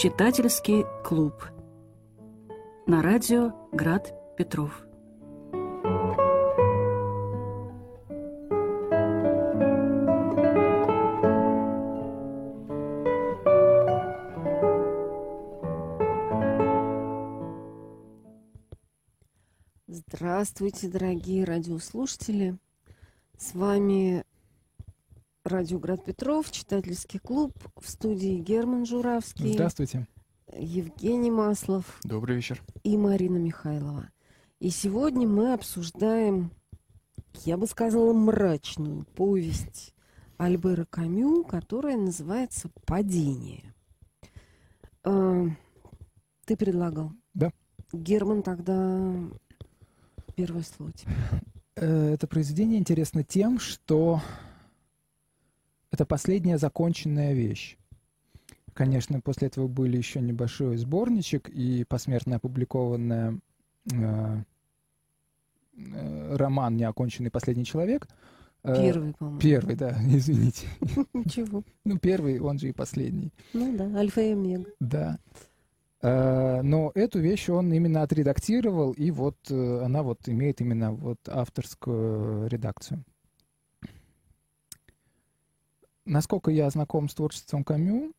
Читательский клуб. На радио Град Петров. Здравствуйте, дорогие радиослушатели. С вами Радио Град Петров, читательский клуб, в студии Герман Журавский. Здравствуйте. Евгений Маслов. Добрый вечер. И Марина Михайлова. И сегодня мы обсуждаем, я бы сказала, мрачную повесть Альбера Камю, которая называется «Падение». А, ты предлагал? Да. Герман, тогда первое слово тебе. Э, это произведение интересно тем, что это последняя законченная вещь. Конечно, после этого были еще небольшой сборничек и посмертно опубликованный э, э, роман «Неоконченный последний человек». Э, первый, по-моему. Первый, да, извините. Ничего. Ну, первый, он же и последний. Ну да, альфа и омега. Да. Э, но эту вещь он именно отредактировал, и вот э, она вот имеет именно вот авторскую редакцию. Насколько я знаком с творчеством Камю,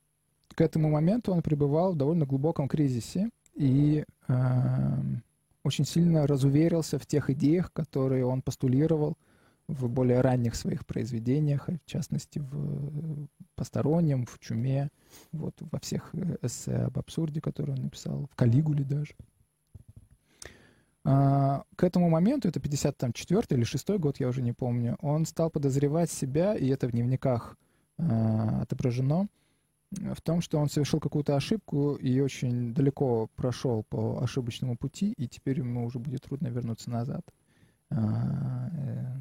к этому моменту он пребывал в довольно глубоком кризисе и э, очень сильно разуверился в тех идеях, которые он постулировал в более ранних своих произведениях, в частности, в «Постороннем», в «Чуме», вот, во всех э, эссе об абсурде, которые он написал, в «Калигуле» даже. А, к этому моменту, это 54 или 6 год, я уже не помню, он стал подозревать себя, и это в дневниках Э, отображено в том, что он совершил какую-то ошибку и очень далеко прошел по ошибочному пути, и теперь ему уже будет трудно вернуться назад. А, э,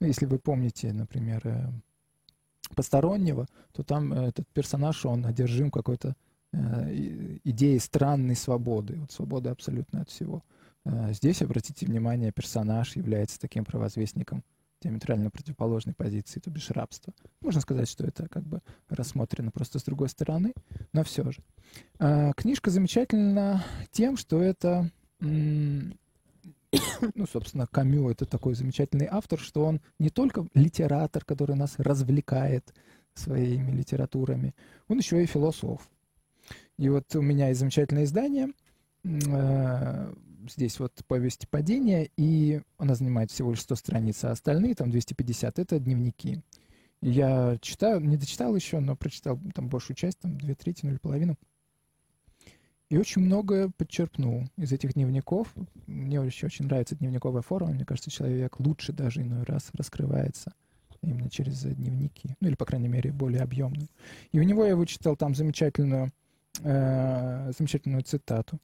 ну, если вы помните, например, э, постороннего, то там этот персонаж, он одержим какой-то идеей странной свободы, вот свободы абсолютно от всего. Здесь, обратите внимание, персонаж является таким провозвестником диаметрально противоположной позиции, то бишь рабства. Можно сказать, что это как бы рассмотрено просто с другой стороны, но все же. А, книжка замечательна тем, что это, ну, собственно, Камю — это такой замечательный автор, что он не только литератор, который нас развлекает своими литературами, он еще и философ. И вот у меня есть замечательное издание, а, здесь вот повесть падения, и она занимает всего лишь 100 страниц, а остальные, там 250, это дневники. Я читаю, не дочитал еще, но прочитал там большую часть, там две трети, или половину. И очень многое подчерпнул из этих дневников. Мне очень, очень нравится дневниковая форма. Мне кажется, человек лучше даже иной раз раскрывается именно через дневники. Ну или, по крайней мере, более объемную. И у него я вычитал там замечательную, э, замечательную цитату.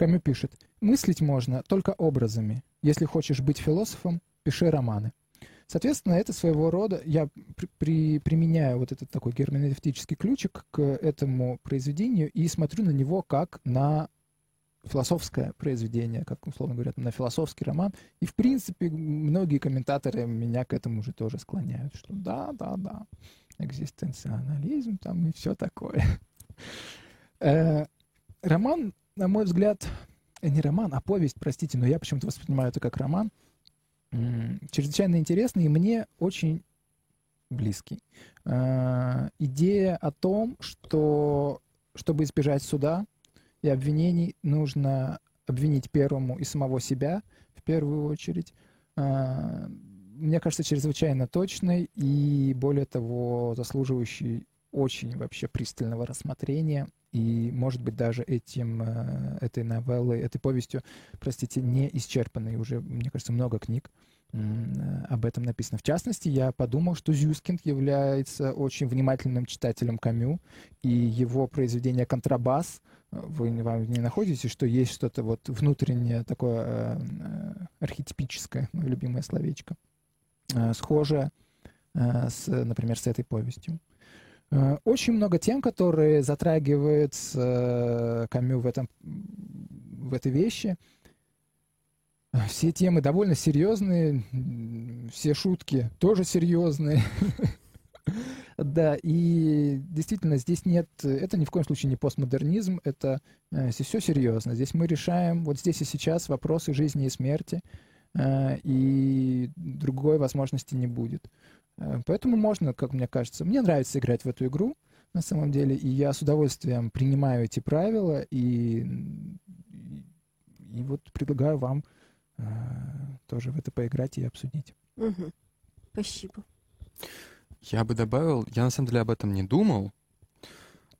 Камю пишет, мыслить можно только образами. Если хочешь быть философом, пиши романы. Соответственно, это своего рода, я при, при, применяю вот этот такой герменевтический ключик к этому произведению и смотрю на него как на философское произведение, как условно говорят, на философский роман. И, в принципе, многие комментаторы меня к этому уже тоже склоняют, что да, да, да, экзистенциализм там и все такое. Э, роман на мой взгляд, не роман, а повесть, простите, но я почему-то воспринимаю это как роман, чрезвычайно интересный и мне очень близкий. А, идея о том, что чтобы избежать суда и обвинений, нужно обвинить первому и самого себя в первую очередь. А, мне кажется, чрезвычайно точной и, более того, заслуживающей очень вообще пристального рассмотрения и, может быть, даже этим, э, этой новеллой, этой повестью, простите, не исчерпанной уже, мне кажется, много книг э, об этом написано. В частности, я подумал, что Зюскинд является очень внимательным читателем Камю, и его произведение «Контрабас» вы, вы не находите, что есть что-то вот внутреннее такое э, архетипическое, мое любимое словечко, схожее с, например, с этой повестью. Э, очень много тем, которые затрагивает э, Камю в, этом, в этой вещи. Все темы довольно серьезные, все шутки тоже серьезные. Да, и действительно здесь нет, это ни в коем случае не постмодернизм, это э, все серьезно. Здесь мы решаем вот здесь и сейчас вопросы жизни и смерти, э, и другой возможности не будет. Э, поэтому можно, как мне кажется, мне нравится играть в эту игру, на самом деле, и я с удовольствием принимаю эти правила и, и, и вот предлагаю вам э, тоже в это поиграть и обсудить. Угу. Спасибо. Я бы добавил, я на самом деле об этом не думал,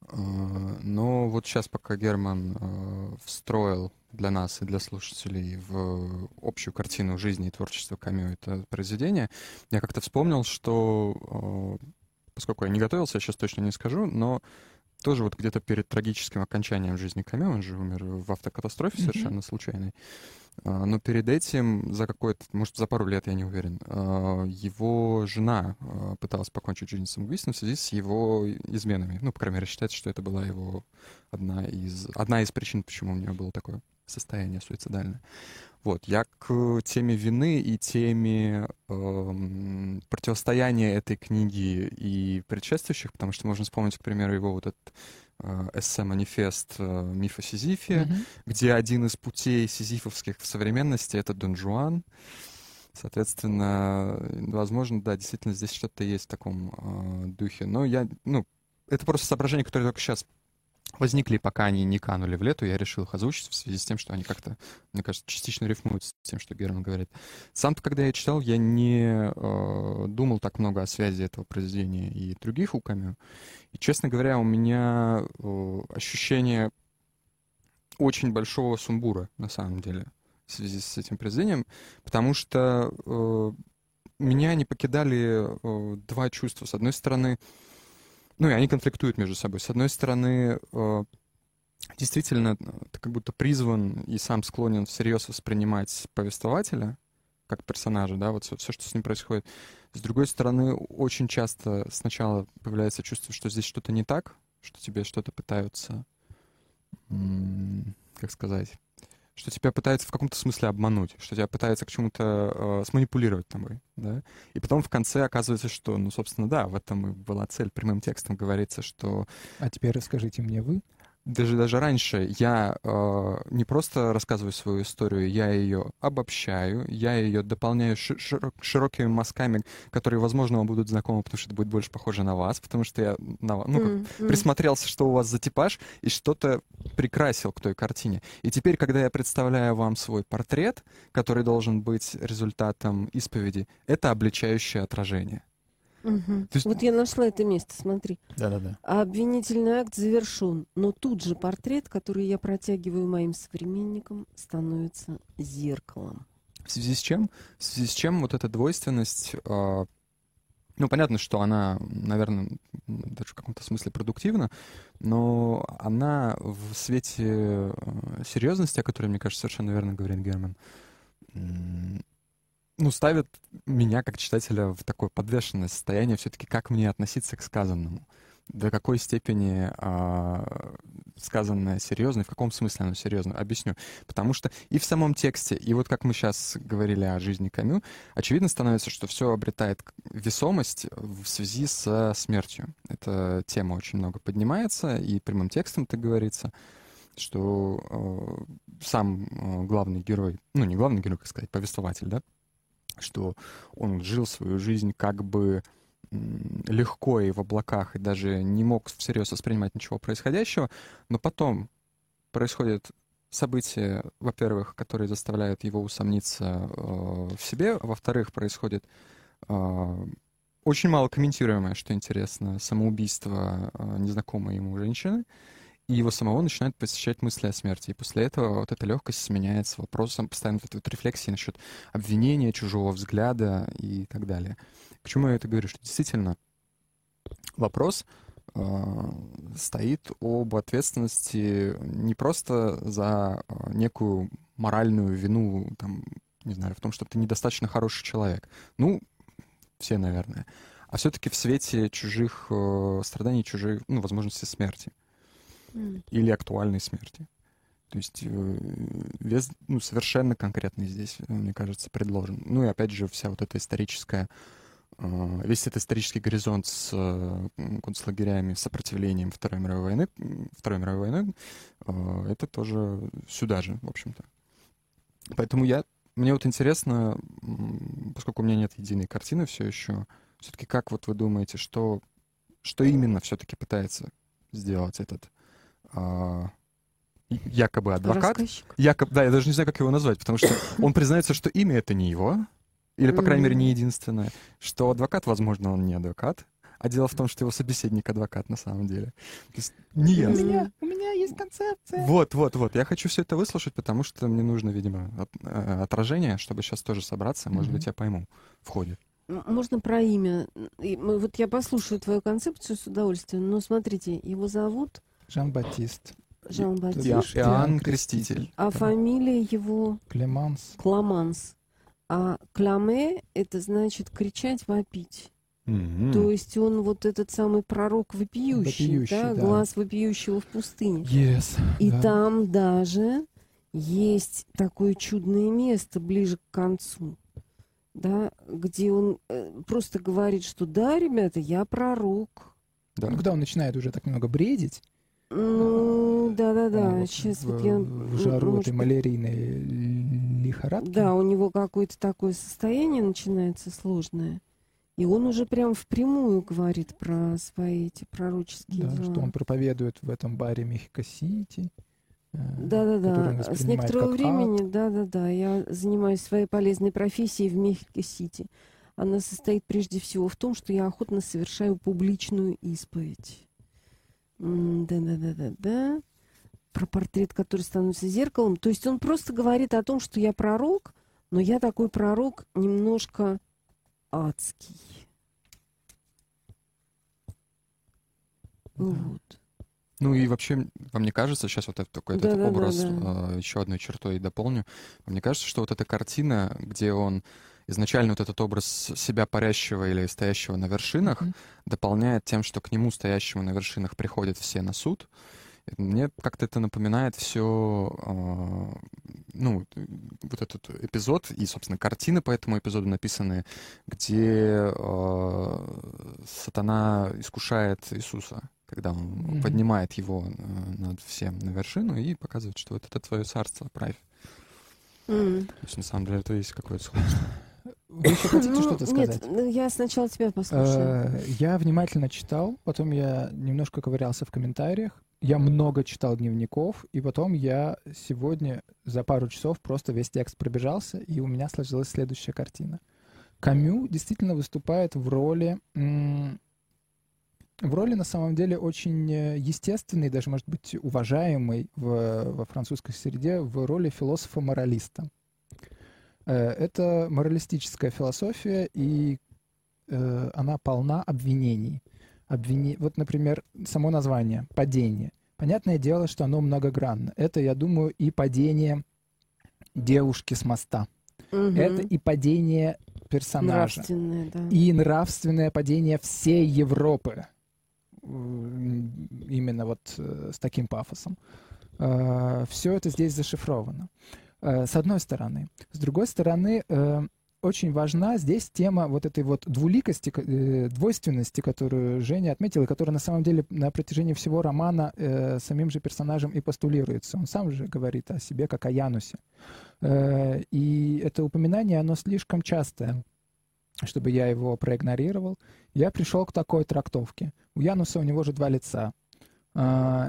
э, но вот сейчас, пока Герман э, встроил для нас и для слушателей в общую картину жизни и творчества Камю это произведение, я как-то вспомнил, что э, поскольку я не готовился, я сейчас точно не скажу, но тоже вот где-то перед трагическим окончанием жизни Камю, он же умер в автокатастрофе mm-hmm. совершенно случайной, а, но перед этим, за какое-то, может, за пару лет, я не уверен, его жена пыталась покончить жизнь самоубийством в связи с его изменами. Ну, по крайней мере, считается, что это была его одна из, одна из причин, почему у нее было такое состояние суицидальное. Вот, я к теме вины и теме э, противостояния этой книги и предшествующих, потому что можно вспомнить, к примеру, его вот этот э, эссе-манифест э, «Миф о Сизифе», mm-hmm. где один из путей сизифовских в современности — это Дон Жуан. Соответственно, возможно, да, действительно здесь что-то есть в таком э, духе. Но я, ну, это просто соображение, которое только сейчас возникли, пока они не канули в лету, я решил их озвучить в связи с тем, что они как-то, мне кажется, частично рифмуют с тем, что Герман говорит. Сам-то, когда я читал, я не э, думал так много о связи этого произведения и других у Камю. И, честно говоря, у меня э, ощущение очень большого сумбура, на самом деле, в связи с этим произведением, потому что э, меня не покидали э, два чувства. С одной стороны, ну и они конфликтуют между собой. С одной стороны, э, действительно, ты как будто призван и сам склонен всерьез воспринимать повествователя как персонажа, да, вот все, все, что с ним происходит. С другой стороны, очень часто сначала появляется чувство, что здесь что-то не так, что тебе что-то пытаются, как сказать, что тебя пытаются в каком-то смысле обмануть, что тебя пытаются к чему-то э, сманипулировать тобой, да. И потом в конце оказывается, что, ну, собственно, да, в этом и была цель. Прямым текстом говорится, что... А теперь расскажите мне вы даже даже раньше я э, не просто рассказываю свою историю, я ее обобщаю, я ее дополняю широк, широкими мазками, которые, возможно, вам будут знакомы, потому что это будет больше похоже на вас, потому что я на, ну, mm -hmm. присмотрелся, что у вас за типаж, и что-то прикрасил к той картине. И теперь, когда я представляю вам свой портрет, который должен быть результатом исповеди, это обличающее отражение. Угу. есть... Вот я нашла это место, смотри. Да-да-да. Обвинительный акт завершен, но тут же портрет, который я протягиваю моим современникам, становится зеркалом. В связи с чем? В связи с чем вот эта двойственность, э, ну, понятно, что она, наверное, даже в каком-то смысле продуктивна, но она в свете э, серьезности, о которой, мне кажется, совершенно верно говорит Герман, ну, ставит меня как читателя в такое подвешенное состояние все-таки, как мне относиться к сказанному. До какой степени а, сказанное серьезно, и в каком смысле оно серьезно, объясню. Потому что и в самом тексте, и вот как мы сейчас говорили о жизни Камю, очевидно становится, что все обретает весомость в связи со смертью. Эта тема очень много поднимается, и прямым текстом это говорится что э, сам э, главный герой, ну не главный герой, как сказать, повествователь, да, что он жил свою жизнь как бы легко и в облаках, и даже не мог всерьез воспринимать ничего происходящего, но потом происходят события, во-первых, которые заставляют его усомниться э, в себе, во-вторых, происходит э, очень мало комментируемое, что интересно, самоубийство э, незнакомой ему женщины, и его самого начинают посещать мысли о смерти. И после этого вот эта легкость сменяется вопросом постоянно вот, вот рефлексии насчет обвинения, чужого взгляда и так далее. К чему я это говорю? Что действительно вопрос э, стоит об ответственности не просто за э, некую моральную вину, там, не знаю, в том, что ты недостаточно хороший человек. Ну, все, наверное. А все-таки в свете чужих э, страданий, чужих, ну, возможности смерти или актуальной смерти. То есть э, вес ну, совершенно конкретный здесь, мне кажется, предложен. Ну и опять же вся вот эта историческая э, весь этот исторический горизонт с э, концлагерями, сопротивлением Второй мировой войны, Второй мировой войны, э, это тоже сюда же, в общем-то. Поэтому я, мне вот интересно, поскольку у меня нет единой картины все еще, все-таки как вот вы думаете, что, что именно все-таки пытается сделать этот а, якобы адвокат. Якобы, да, я даже не знаю, как его назвать, потому что он признается, что имя это не его, или, по крайней мере, не единственное, что адвокат, возможно, он не адвокат, а дело в том, что его собеседник адвокат на самом деле. То есть не я. У меня, у меня есть концепция. Вот, вот, вот. Я хочу все это выслушать, потому что мне нужно, видимо, от, э, отражение, чтобы сейчас тоже собраться. Может mm-hmm. быть, я пойму в ходе. Можно про имя. Вот я послушаю твою концепцию с удовольствием. Но смотрите, его зовут... Жан-Батист. Жан-Батист. Иоанн Креститель. А да. фамилия его... Клеманс. Кламанс. А кламе — это значит кричать, вопить. Mm-hmm. То есть он вот этот самый пророк вопиющий, вопиющий да, да, глаз вопиющего в пустыне. Yes, И да. там даже есть такое чудное место ближе к концу, да, где он э, просто говорит, что да, ребята, я пророк. Да. Ну, когда он начинает уже так немного бредить, ну, да-да-да. Сейчас в, вот я... В жару может... этой малярийной лихорадки. Да, у него какое-то такое состояние начинается сложное. И он уже прям впрямую говорит про свои эти пророческие да, дела. что он проповедует в этом баре Мехико-Сити. Э, да-да-да. С некоторого времени, да-да-да, я занимаюсь своей полезной профессией в Мехико-Сити. Она состоит прежде всего в том, что я охотно совершаю публичную исповедь. Да-да-да-да-да. Про портрет, который становится зеркалом. То есть он просто говорит о том, что я пророк, но я такой пророк немножко адский. Вот. Ну и вообще, вам не кажется, сейчас вот этот, такой этот да, образ да, да. Еще одной чертой дополню, мне кажется, что вот эта картина, где он изначально вот этот образ себя парящего или стоящего на вершинах mm-hmm. дополняет тем, что к нему, стоящему на вершинах, приходят все на суд. Мне как-то это напоминает все, э, ну, вот этот эпизод и, собственно, картины по этому эпизоду написаны, где э, сатана искушает Иисуса, когда он mm-hmm. поднимает его э, над всем на вершину и показывает, что вот это твое царство, правь. Mm-hmm. То есть, на самом деле, это есть какое-то сходство. Вы еще хотите ну, что-то сказать? Нет, я сначала тебя послушаю. Э, я внимательно читал, потом я немножко ковырялся в комментариях. Я много читал дневников, и потом я сегодня за пару часов просто весь текст пробежался, и у меня сложилась следующая картина. Камю действительно выступает в роли в роли, на самом деле, очень э, естественной, даже, может быть, уважаемой в, во французской среде, в роли философа-моралиста. Э, это моралистическая философия, и э, она полна обвинений. Обвини... Вот, например, само название «падение». Понятное дело, что оно многогранно. Это, я думаю, и падение девушки с моста. Угу. Это и падение персонажа. Нравственное, да. И нравственное падение всей Европы. Именно вот э, с таким пафосом. Все это здесь зашифровано. Э, с одной стороны. С другой стороны, э, очень важна здесь тема вот этой вот двуликости, э, двойственности, которую Женя отметил, и которая на самом деле на протяжении всего романа самим же персонажем и постулируется. Он сам же говорит о себе как о Янусе. И это упоминание, оно слишком частое чтобы я его проигнорировал, я пришел к такой трактовке. У Януса у него же два лица.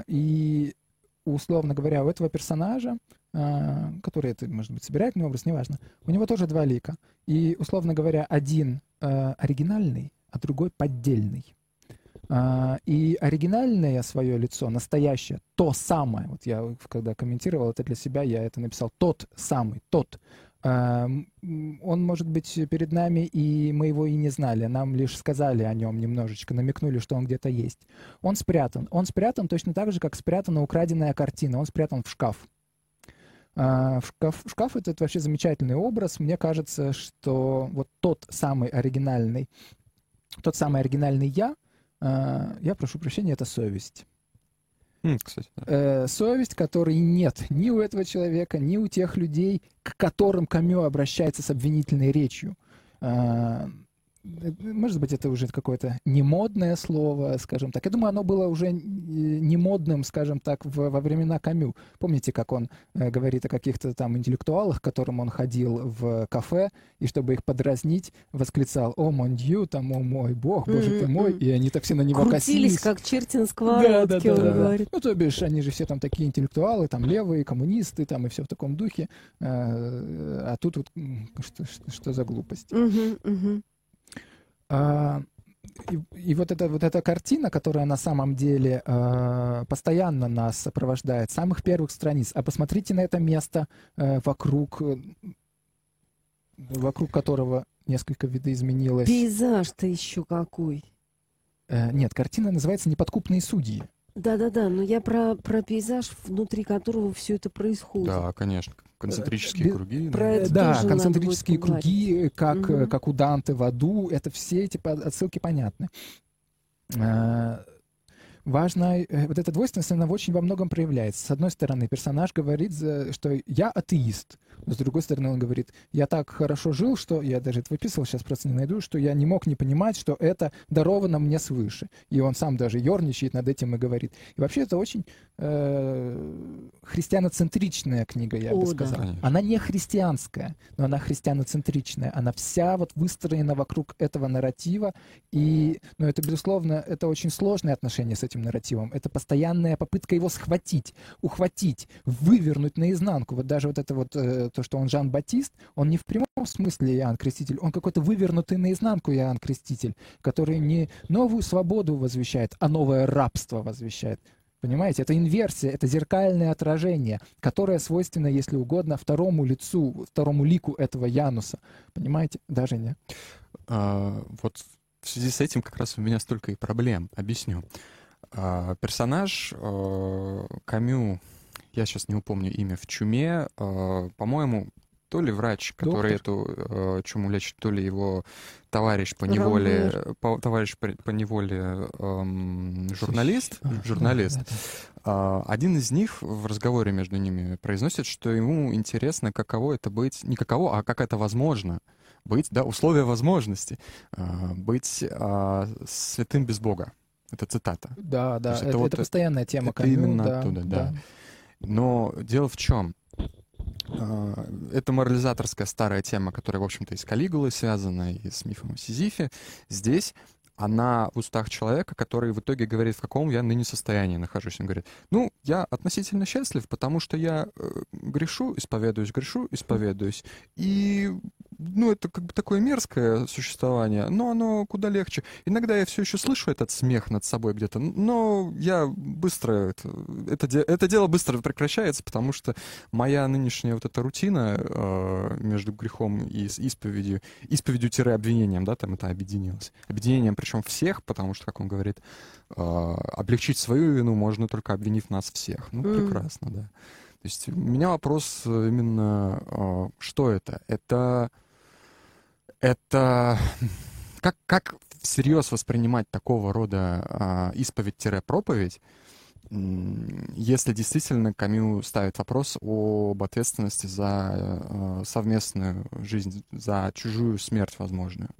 И, условно говоря, у этого персонажа а, который это, может быть, собирательный образ, неважно, у него тоже два лика. И, условно говоря, один э, оригинальный, а другой поддельный. Uh, и оригинальное свое лицо, настоящее, то самое, вот я когда комментировал это для себя, я это написал, тот самый, тот, он может быть перед нами, и мы его и не знали, нам лишь сказали о нем немножечко, намекнули, что он где-то есть. Он спрятан, он спрятан точно так же, как спрятана украденная картина, он спрятан в шкаф. А, шкаф, шкаф этот вообще замечательный образ. Мне кажется, что вот тот самый оригинальный, тот самый оригинальный я, а, я прошу прощения, это совесть. Кстати, да. э, совесть, которой нет ни у этого человека, ни у тех людей, к которым Камё обращается с обвинительной речью. Э, может быть, это уже какое-то немодное слово, скажем так. Я думаю, оно было уже немодным, скажем так, в, во времена Камю. Помните, как он э, говорит о каких-то там интеллектуалах, к которым он ходил в кафе, и чтобы их подразнить, восклицал «О, мон дью», там «О, мой бог, боже ты мой», и они так все на него Крутились, косились. как черти на сковородке, да, да, да, он да, говорит. Ну, то бишь, они же все там такие интеллектуалы, там левые, коммунисты, там и все в таком духе. Э, а тут вот что, что, что за глупость. Угу, угу. А, и, и вот эта вот эта картина, которая на самом деле э, постоянно нас сопровождает с самых первых страниц. А посмотрите на это место э, вокруг, э, вокруг которого несколько видоизменилось. Пейзаж-то еще какой. Э, нет, картина называется «Неподкупные судьи». Да-да-да, но я про, про пейзаж, внутри которого все это происходит. Да, конечно. Концентрические Э, круги. про да. это да, тоже концентрические круги, как, Мгм. как у Данте в аду, это все эти по- отсылки понятны. Э, Важно, э, вот эта двойственность, она очень во многом проявляется. С одной стороны, персонаж говорит, за- что я атеист. С другой стороны, он говорит, я так хорошо жил, что, я даже это выписывал, сейчас просто не найду, что я не мог не понимать, что это даровано мне свыше. И он сам даже ерничает над этим и говорит. И вообще это очень э, христианоцентричная книга, я бы О, да. сказал. Конечно. Она не христианская, но она христианоцентричная. Она вся вот выстроена вокруг этого нарратива. И, ну, это, безусловно, это очень сложное отношение с этим нарративом. Это постоянная попытка его схватить, ухватить, вывернуть наизнанку. Вот даже вот это вот, э, то, что он Жан-Батист, он не в прямом смысле Иоанн Креститель, он какой-то вывернутый наизнанку Иоанн Креститель, который не новую свободу возвещает, а новое рабство возвещает. Понимаете, это инверсия, это зеркальное отражение, которое свойственно, если угодно, второму лицу, второму лику этого Януса. Понимаете? Даже не. А, вот в связи с этим как раз у меня столько и проблем. Объясню. А, персонаж а, Камю, я сейчас не упомню имя, в чуме, а, по-моему, то ли врач, который эту э, чуму лечит, то ли его товарищ по неволе, по, товарищ по, по неволе эм, журналист, А, журналист. да, да. А, Один из них в разговоре между ними произносит, что ему интересно, каково это быть, не каково, а как это возможно быть, да, условия возможности, а, быть святым без Бога. Это цитата. Да, да, это, это вот- это постоянная тема это Камю, именно да, оттуда, да. Но дело в чем? А, Это морализаторская старая тема, которая, в общем-то, и с Калигулой связана, и с мифом о Сизифе. Здесь она в устах человека, который в итоге говорит, в каком я ныне состоянии нахожусь. Он говорит, ну, я относительно счастлив, потому что я э, грешу, исповедуюсь, грешу, исповедуюсь. И, ну, это как бы такое мерзкое существование, но оно куда легче. Иногда я все еще слышу этот смех над собой где-то, но я быстро, это, это, это дело быстро прекращается, потому что моя нынешняя вот эта рутина э, между грехом и исповедью, исповедью-обвинением, да, там это объединилось. Объединением, причем всех, потому что, как он говорит, э, облегчить свою вину можно только обвинив нас всех. Ну, прекрасно, да. То есть у меня вопрос э, именно, э, что это? Это, это как, как всерьез воспринимать такого рода а, исповедь-проповедь, если действительно Камю ставит вопрос об ответственности за э, совместную жизнь, за чужую смерть возможную.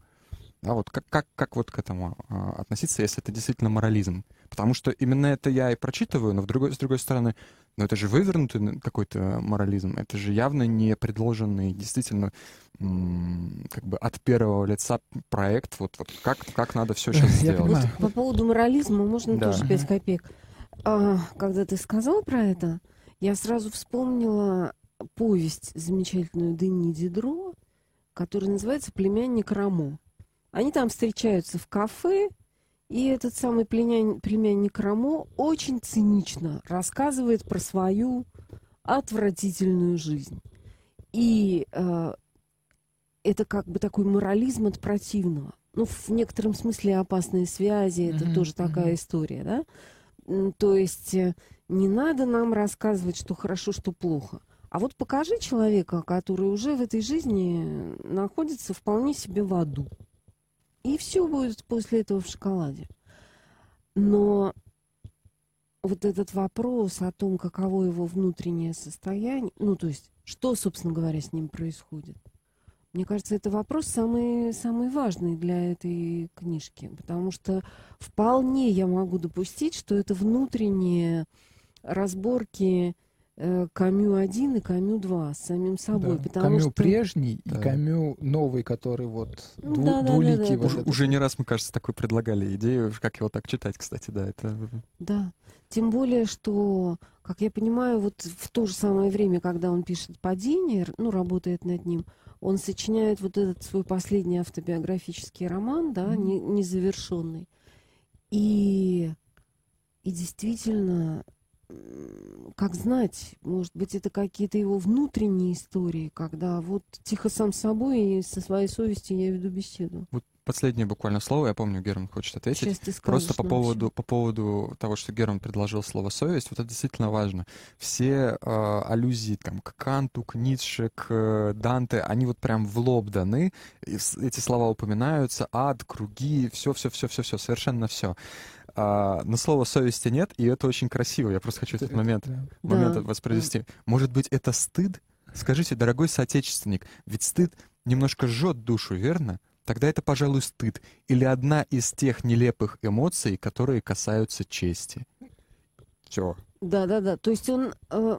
Да, вот как, как, как вот к этому а, относиться, если это действительно морализм? Потому что именно это я и прочитываю, но в другой, с другой стороны, ну это же вывернутый какой-то морализм, это же явно не предложенный действительно как бы от первого лица проект, вот, вот как, как надо все сейчас Я сделать. понимаю. По поводу морализма можно Да. тоже 5 копеек. А, когда ты сказал про это, я сразу вспомнила повесть замечательную Дени Дидро, которая называется «Племянник Рамо». Они там встречаются в кафе, и этот самый племянник, племянник Рамо очень цинично рассказывает про свою отвратительную жизнь. И э, это как бы такой морализм от противного. Ну, в некотором смысле опасные связи, это Мгм, тоже такая мгм. история, да? То есть э, не надо нам рассказывать, что хорошо, что плохо. А вот покажи человека, который уже в этой жизни находится вполне себе в аду. И все будет после этого в шоколаде. Но вот этот вопрос о том, каково его внутреннее состояние, ну, то есть, что, собственно говоря, с ним происходит, Мне кажется, это вопрос самый, самый важный для этой книжки, потому что вполне я могу допустить, что это внутренние разборки э, Камю-1 и Камю-2 с самим собой. Да. Потому Камю что... прежний Да. и Камю новый, который вот Ну, дву- да, да, да, двуликий. да, вот Уже, этот. уже не раз, мне кажется, такой предлагали идею, как его так читать, кстати, да, это... Да. Тем более, что, как я понимаю, вот в то же самое время, когда он пишет «Падение», ну, работает над ним, он сочиняет вот этот свой последний автобиографический роман, да, Мгм. не- незавершенный. И, и действительно, как знать, может быть, это какие-то его внутренние истории, когда вот тихо сам с собой и со своей совестью я веду беседу. Вот последнее буквально слово, я помню, Герман хочет ответить. Сейчас ты скажешь Просто по поводу, по поводу того, что Герман предложил слово «совесть», вот это действительно важно. Все э, аллюзии там, к Канту, к Ницше, к э, Данте, они вот прям в лоб даны. Эти слова упоминаются, ад, круги, все-все-все-все-все, совершенно все. Но слова «совести» нет, и это очень красиво. Я просто хочу этот Это- момент, да. момент Да. воспроизвести. Может быть, это стыд? Скажите, дорогой соотечественник, ведь стыд немножко жжет душу, верно? Тогда это, пожалуй, стыд. Или одна из тех нелепых эмоций, которые касаются чести. Все. Да-да-да. То есть он э,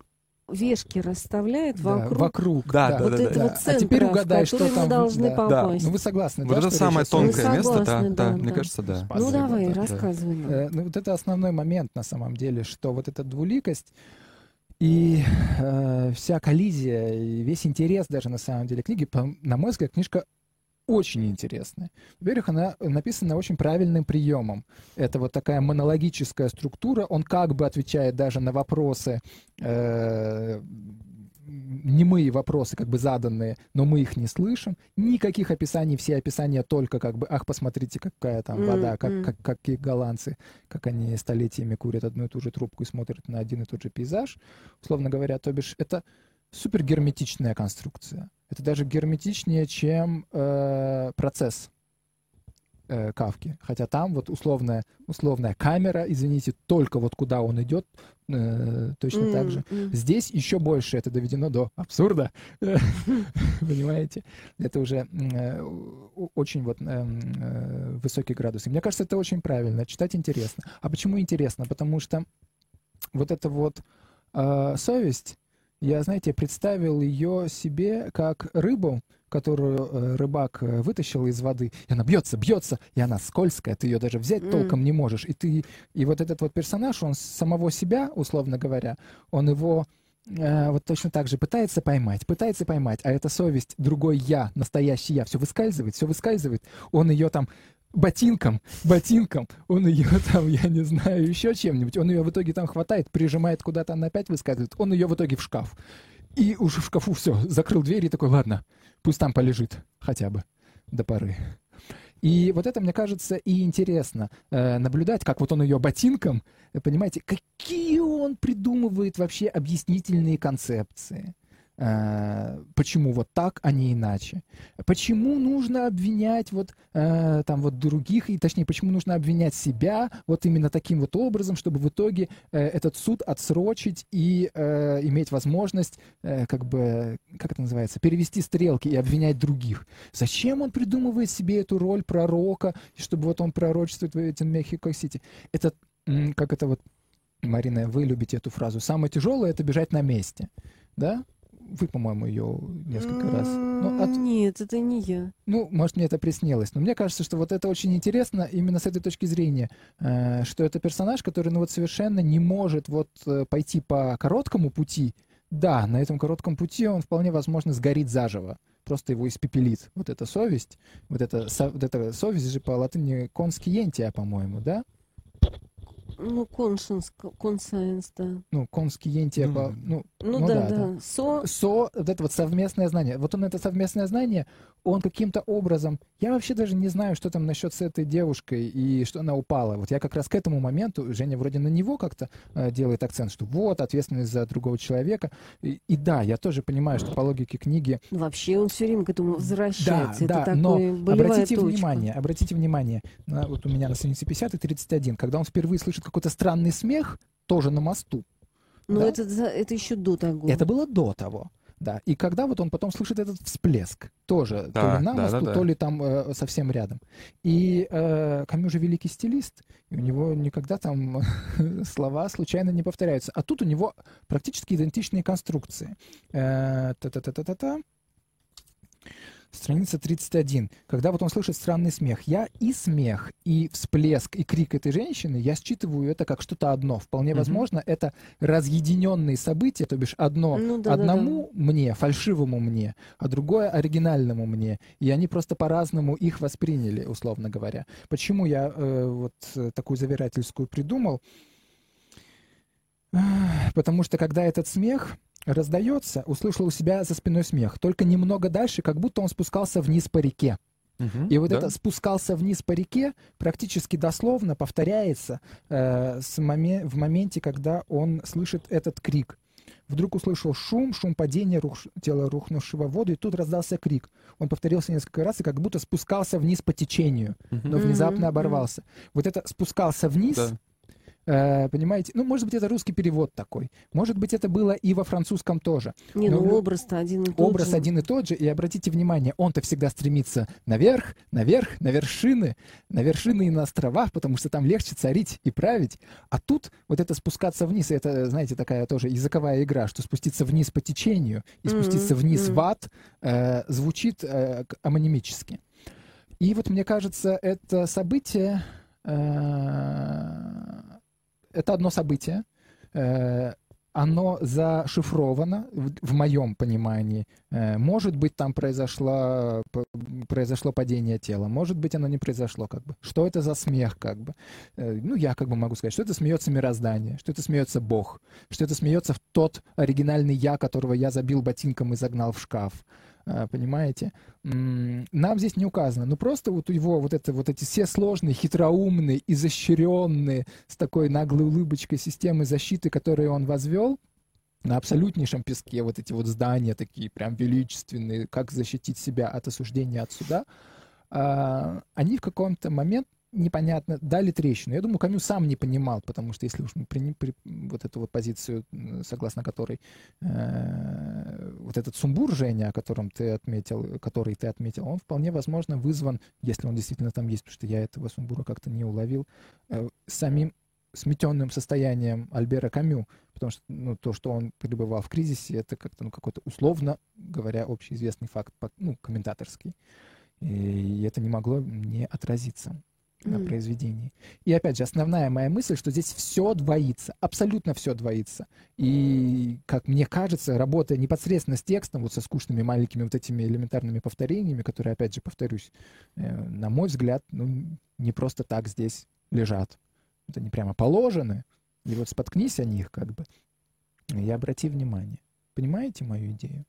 вешки расставляет Да, вокруг, вокруг. Да, вот да, да, этого А центра, теперь угадай, в что который мы там, должны да. попасть. Ну вы согласны, Вот да? это самое тонкое Мы место, да, согласны, да, да, мне да. кажется, да. Спасибо. Ну давай, да. рассказывай нам. Э, ну, вот это основной момент на самом деле, что вот эта двуликость и э, вся коллизия, и весь интерес даже на самом деле книги, по- на мой взгляд, книжка очень интересная. Во-первых, она написана очень правильным приемом. Это вот такая монологическая структура, он как бы отвечает даже на вопросы, э, немые вопросы, как бы заданные, но мы их не слышим. Никаких описаний, все описания только как бы, ах, посмотрите, какая там вода, как, как, какие голландцы, как они столетиями курят одну и ту же трубку и смотрят на один и тот же пейзаж, условно говоря. То бишь, это супер герметичная конструкция. Это даже герметичнее, чем э, процесс э, Кавки. Хотя там вот условная, условная камера, извините, только вот куда он идет, э, точно так же. М, м. Здесь еще больше это доведено до абсурда. Понимаете? Это уже э, очень вот эм, э, высокий градус. И мне кажется, это очень правильно. Читать интересно. А почему интересно? Потому что вот эта вот э, совесть, я, знаете, представил ее себе как рыбу, которую э, рыбак э, вытащил из воды, и она бьется, бьется, и она скользкая, ты ее даже взять толком не можешь. И ты, и вот этот вот персонаж, он самого себя, условно говоря, он его э, вот точно так же пытается поймать, пытается поймать, а эта совесть, другой я, настоящий я, все выскальзывает, все выскальзывает, он ее там ботинком, ботинком, он ее там, я не знаю, еще чем-нибудь, он ее в итоге там хватает, прижимает куда-то, она опять выскальзывает, он ее в итоге в шкаф. И уже в шкафу все, закрыл дверь и такой, ладно, пусть там полежит хотя бы до поры. И вот это, мне кажется, и интересно э, наблюдать, как вот он ее ботинком, э, понимаете, какие он придумывает вообще объяснительные концепции. Э, почему вот так, а не иначе? Почему нужно обвинять вот э, там вот других, и точнее, почему нужно обвинять себя вот именно таким вот образом, чтобы в итоге э, этот суд отсрочить и э, иметь возможность, э, как бы, как это называется, перевести стрелки и обвинять других? Зачем он придумывает себе эту роль пророка, чтобы вот он пророчествует в этом Мехико-Сити? Это, как это вот, Марина, вы любите эту фразу, самое тяжелое — это бежать на месте, да? Вы, по-моему, ее несколько раз. Ну, от- Нет, это не я. ну, может, мне это приснилось, но мне кажется, что вот это очень интересно именно с этой точки зрения, э, что это персонаж, который, ну, вот совершенно не может вот э, пойти по короткому пути. Да, на этом коротком пути он вполне возможно сгорит заживо, просто его испепелит. Вот эта совесть, вот эта, со- вот эта совесть же по латыни конскиентия, по-моему, да? Ну, conscience, conscience, да. Ну, конскиентия, Ну, по, ну, Ну, Ну да, да, да. Со... со, вот это вот совместное знание. Вот он это совместное знание, он каким-то образом... Я вообще даже не знаю, что там насчет с этой девушкой и что она упала. Вот я как раз к этому моменту, Женя вроде на него как-то э, делает акцент, что вот, ответственность за другого человека. И, и да, я тоже понимаю, что по логике книги... Вообще он все время к этому возвращается. Да, это да, но обратите точка. внимание, обратите внимание, на- вот у меня на странице 50 и 31, когда он впервые слышит какой-то странный смех, тоже на мосту, Но да. это, это еще до того. Это было до того. Да, и когда вот он потом слышит этот всплеск, тоже Да, то ли на да, мосту, да, да. то ли там э, совсем рядом. И э, Камю же великий стилист, и у него никогда там слова случайно не повторяются. А тут у него практически идентичные конструкции. Э, Та-та-та-та-та-та. Страница 31. Когда вот он слышит странный смех, я и смех, и всплеск, и крик этой женщины, я считываю это как что-то одно. Вполне Мгм. возможно, это разъединенные события, то бишь одно Ну да, да, да. одному мне, фальшивому мне, а другое оригинальному мне. И они просто по-разному их восприняли, условно говоря. Почему я э, вот э, такую завирательскую придумал? Потому что когда этот смех раздается, услышал у себя за спиной смех. Только немного дальше, как будто он спускался вниз по реке. Мгм, И вот да. это спускался вниз по реке практически дословно повторяется э, с моме- в моменте, когда он слышит этот крик. Вдруг услышал шум, шум падения рух- тела рухнувшего в воду, и тут раздался крик. Он повторился несколько раз и как будто спускался вниз по течению, Мгм. но внезапно оборвался. Вот это спускался вниз, Да. Э, понимаете? Ну, может быть, это русский перевод такой. Может быть, это было и во французском тоже. Не, Но ну образ-то один и тот Образ же. один и тот же, и обратите внимание, он-то всегда стремится наверх, наверх, на вершины, на вершины и на островах, потому что там легче царить и править. А тут вот это спускаться вниз, это, знаете, такая тоже языковая игра, что спуститься вниз по течению и спуститься вниз мгм. в ад э, звучит э, амонимически. И вот мне кажется, это событие, э, это одно событие, э, оно зашифровано в, моем понимании. Э, может быть, там произошло, произошло падение тела, может быть, оно не произошло, как бы. Что это за смех, как бы? Э, ну, я как бы могу сказать, что это смеется мироздание, что это смеется Бог, что это смеется в тот оригинальный я, которого я забил ботинком и загнал в шкаф. Э, Понимаете? Нам здесь не указано. Ну просто вот у его вот, это, вот эти все сложные, хитроумные, изощренные, с такой наглой улыбочкой системы защиты, которые он возвел, на абсолютнейшем песке вот эти вот здания такие прям величественные, как защитить себя от осуждения от суда, а, они в каком-то момент непонятно дали трещину. Я думаю, Камю сам не понимал, потому что если уж мы при, при- вот эту вот позицию, согласно которой э, вот этот сумбур, Женя, о котором ты отметил, который ты отметил, он вполне возможно вызван, если он действительно там есть, потому что я этого сумбура как-то не уловил, э, самим сметенным состоянием Альбера Камю, потому что ну, то, что он пребывал в кризисе, это как-то ну, какой-то условно говоря общеизвестный факт, ну, комментаторский. И это не могло не отразиться на Мгм. произведении. И опять же, основная моя мысль, что здесь все двоится, абсолютно все двоится. И, как мне кажется, работая непосредственно с текстом, вот со скучными маленькими вот этими элементарными повторениями, которые, опять же, повторюсь, э, на мой взгляд, ну, не просто так здесь лежат. Вот они прямо положены, и вот споткнись о них, как бы, и обрати внимание. Понимаете мою идею?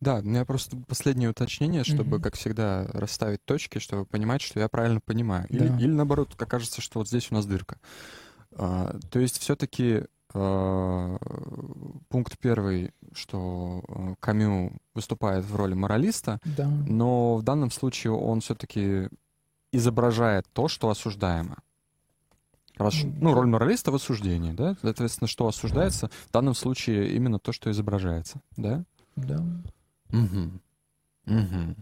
Да, у меня просто последнее уточнение, чтобы, как всегда, расставить точки, чтобы понимать, что я правильно понимаю. Или, Да. или наоборот, окажется, что вот здесь у нас дырка. А, то есть все-таки пункт первый, что э, Камю выступает в роли моралиста, Да. но в данном случае он все-таки изображает то, что осуждаемо. Раз- ну, роль моралиста в осуждении, да? Соответственно, что осуждается, в данном случае именно то, что изображается, да? Да. Угу. Угу.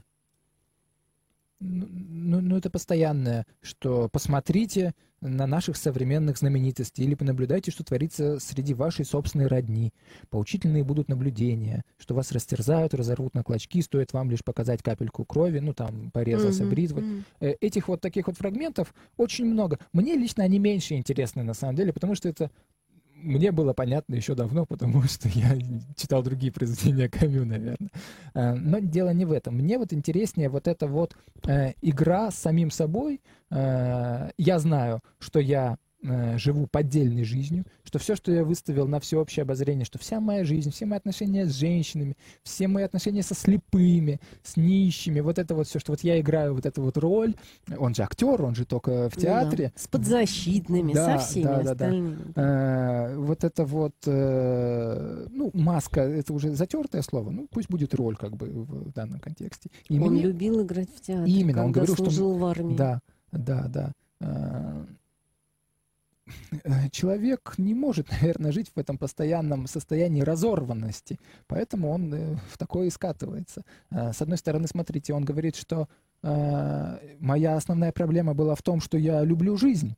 Ну, ну, ну, это постоянное, что посмотрите на наших современных знаменитостей или понаблюдайте, что творится среди вашей собственной родни. Поучительные будут наблюдения, что вас растерзают, разорвут на клочки, стоит вам лишь показать капельку крови, ну там порезался Мгм. бритвой. Э, Этих вот таких вот фрагментов очень много. Мне лично они меньше интересны на самом деле, потому что это мне было понятно еще давно, потому что я читал другие произведения Камю, наверное. Э, Но дело не в этом. Мне вот интереснее вот эта вот э, игра с самим собой. Э, Я знаю, что я живу поддельной жизнью, что все, что я выставил на всеобщее обозрение, что вся моя жизнь, все мои отношения с женщинами, все мои отношения со слепыми, с нищими, вот это вот все, что вот я играю вот эту вот роль, он же актер, он же только в Ну да. театре, С подзащитными, Да, со всеми да, да, да. остальными. Э, вот это вот, э, ну, маска, это уже затертое слово, ну, пусть будет роль, как бы, в данном контексте. И Он мне- любил играть в театре, Именно, он когда говорил, что- служил в армии. Да, да, да. Э, э, человек не может, наверное, жить в этом постоянном состоянии разорванности, поэтому он э, в такое и скатывается. Э, с одной стороны, смотрите, он говорит, что моя основная проблема была в том, что я люблю жизнь,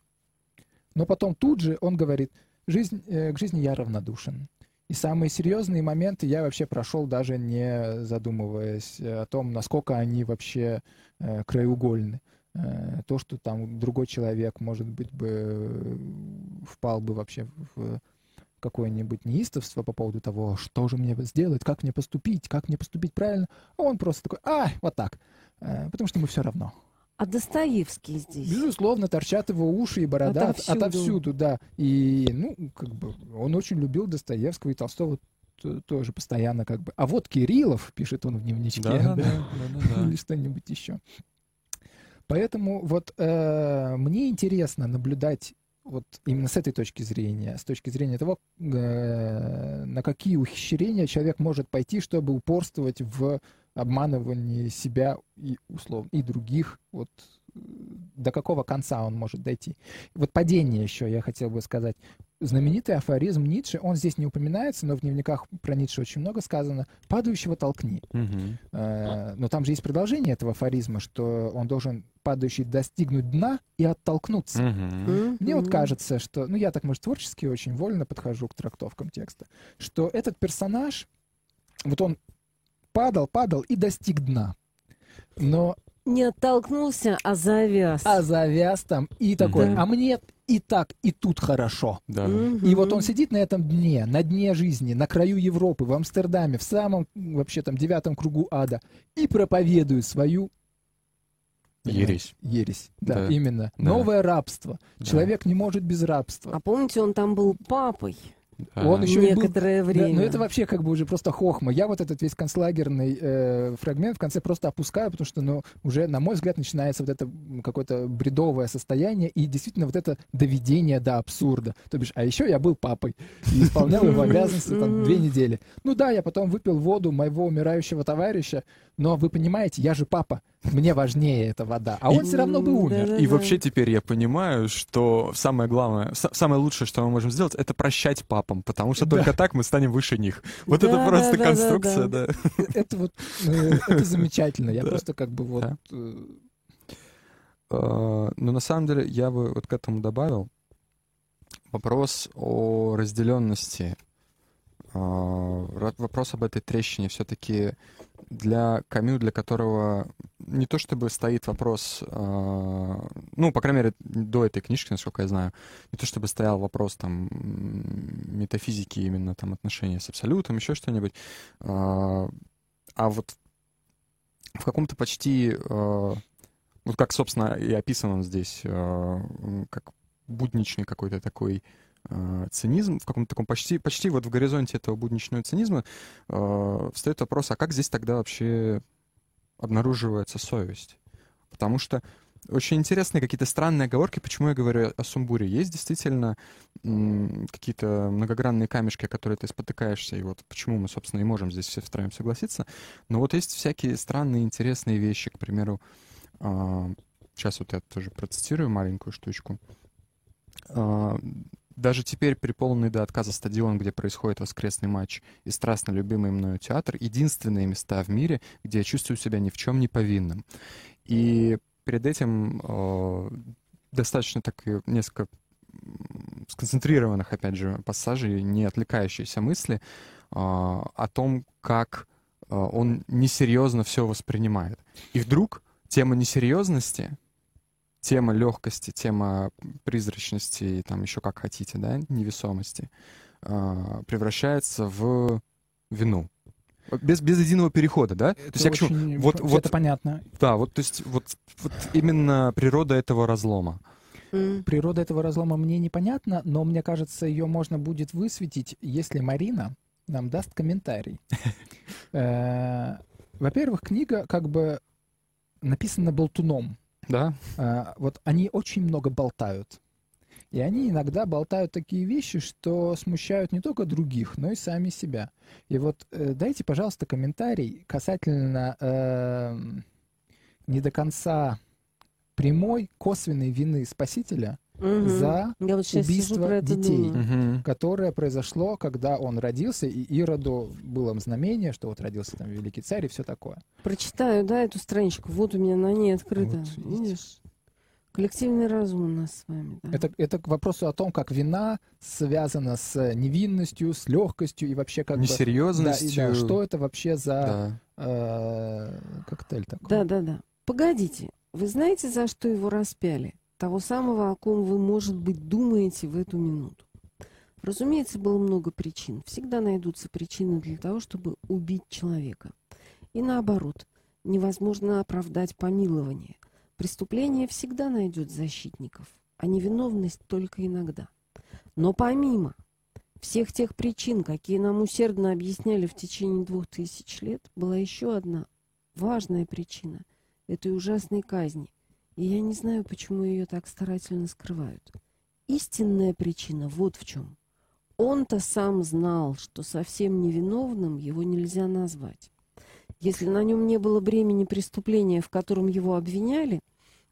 но потом тут же он говорит, жизнь, к жизни я равнодушен. И самые серьезные моменты я вообще прошел, даже не задумываясь о том, насколько они вообще краеугольны. Э, то, что там другой человек, может быть, бы впал бы вообще в какое-нибудь неистовство по поводу того, что же мне сделать, как мне поступить, как мне поступить правильно, а он просто такой, а, вот так, э, потому что мы все равно. А Достоевский здесь? Безусловно, торчат его уши и борода отовсюду, отовсюду да. И, ну, как бы, он очень любил Достоевского и Толстого тоже постоянно как бы. А вот Кириллов, пишет он в дневничке, да, да, да, да, да. или что-нибудь еще. Поэтому вот э, мне интересно наблюдать вот именно с этой точки зрения, с точки зрения того, э, на какие ухищрения человек может пойти, чтобы упорствовать в обманывании себя и условно и других, вот до какого конца он может дойти. Вот падение еще я хотел бы сказать. Знаменитый афоризм Ницше, он здесь не упоминается, но в дневниках про Ницше очень много сказано, «падающего толкни». Угу. Э, но там же есть продолжение этого афоризма, что он должен, падающий, достигнуть дна и оттолкнуться. Угу. Мне вот кажется, что, ну я так, может, творчески очень вольно подхожу к трактовкам текста, что этот персонаж, вот он падал, падал и достиг дна. Но не оттолкнулся, а завяз. А завяз там и такой, да. а мне и так, и тут хорошо. Да. Угу. И вот он сидит на этом дне, на дне жизни, на краю Европы, в Амстердаме, в самом вообще там девятом кругу ада, и проповедует свою Ересь. Ересь, да, да. именно. Да. Новое рабство. Да. Человек не может без рабства. А помните, он там был папой? Он еще некоторое был... время. Да, но это вообще как бы уже просто хохма. Я вот этот весь концлагерный э, фрагмент в конце просто опускаю, потому что, ну, уже, на мой взгляд, начинается вот это какое-то бредовое состояние и действительно вот это доведение до абсурда. То бишь, а еще я был папой и исполнял его обязанности там две недели. Ну да, я потом выпил воду моего умирающего товарища, но вы понимаете, я же папа мне важнее эта вода, а он и, все равно бы умер. И вообще теперь я понимаю, что самое главное, самое лучшее, что мы можем сделать, это прощать папам, потому что только так мы станем выше них. Вот да, это просто да, конструкция, да. да. Это вот, э, это замечательно. Я просто как бы вот... Э, а, Но на самом деле я бы вот к этому добавил вопрос о разделенности вопрос об этой трещине все-таки для Камю, для которого не то чтобы стоит вопрос, а, ну, по крайней мере, до этой книжки, насколько я знаю, не то чтобы стоял вопрос там метафизики, именно там отношения с абсолютом, еще что-нибудь, а, а вот в каком-то почти, вот как, собственно, и описан он здесь, как будничный какой-то такой цинизм, в каком-то таком почти, почти вот в горизонте этого будничного цинизма э, встает вопрос, а как здесь тогда вообще обнаруживается совесть? Потому что очень интересные какие-то странные оговорки, почему я говорю о сумбуре. Есть действительно какие-то многогранные камешки, которые ты спотыкаешься, и вот почему мы, собственно, и можем здесь все втроем согласиться. Но вот есть всякие странные, интересные вещи, к примеру, э, сейчас вот я тоже процитирую маленькую штучку. Э, даже теперь переполненный до отказа стадион, где происходит воскресный матч, и страстно любимый мною театр — единственные места в мире, где я чувствую себя ни в чем не повинным. И перед этим э, достаточно так несколько сконцентрированных, опять же, пассажей, не отвлекающиеся мысли э, о том, как э, он несерьезно все воспринимает. И вдруг тема несерьезности тема легкости, тема призрачности и там еще как хотите, да, невесомости, э, превращается в вину. Без, без единого перехода, да? Это то есть, очень, я вот, вот, это понятно. Да, вот, то есть, вот, вот именно природа этого разлома. Природа этого разлома мне непонятна, но мне кажется, ее можно будет высветить, если Марина нам даст комментарий. Э, во-первых, книга как бы написана болтуном. Да. А, вот они очень много болтают. И они иногда болтают такие вещи, что смущают не только других, но и сами себя. И вот э, дайте, пожалуйста, комментарий касательно э, не до конца прямой, косвенной вины Спасителя угу. за Я вот убийство детей, угу. которое произошло, когда он родился, и Ироду было знамение, что вот родился там великий царь и все такое. Прочитаю, да, эту страничку. Вот у меня на ней открыто. Вот, Видишь? Коллективный разум у нас с вами. Да. Это, это к вопросу о том, как вина связана с невинностью, с легкостью и вообще как Несерьезностью. бы... Да, да, что это вообще за да. э, коктейль такой? Да, да, да. Погодите, вы знаете, за что его распяли? Того самого, о ком вы, может быть, думаете в эту минуту. Разумеется, было много причин. Всегда найдутся причины для того, чтобы убить человека. И наоборот, невозможно оправдать помилование. Преступление всегда найдет защитников, а невиновность только иногда. Но помимо всех тех причин, какие нам усердно объясняли в течение двух тысяч лет, была еще одна важная причина этой ужасной казни. И я не знаю, почему ее так старательно скрывают. Истинная причина вот в чем. Он-то сам знал, что совсем невиновным его нельзя назвать. Если на нем не было бремени преступления, в котором его обвиняли,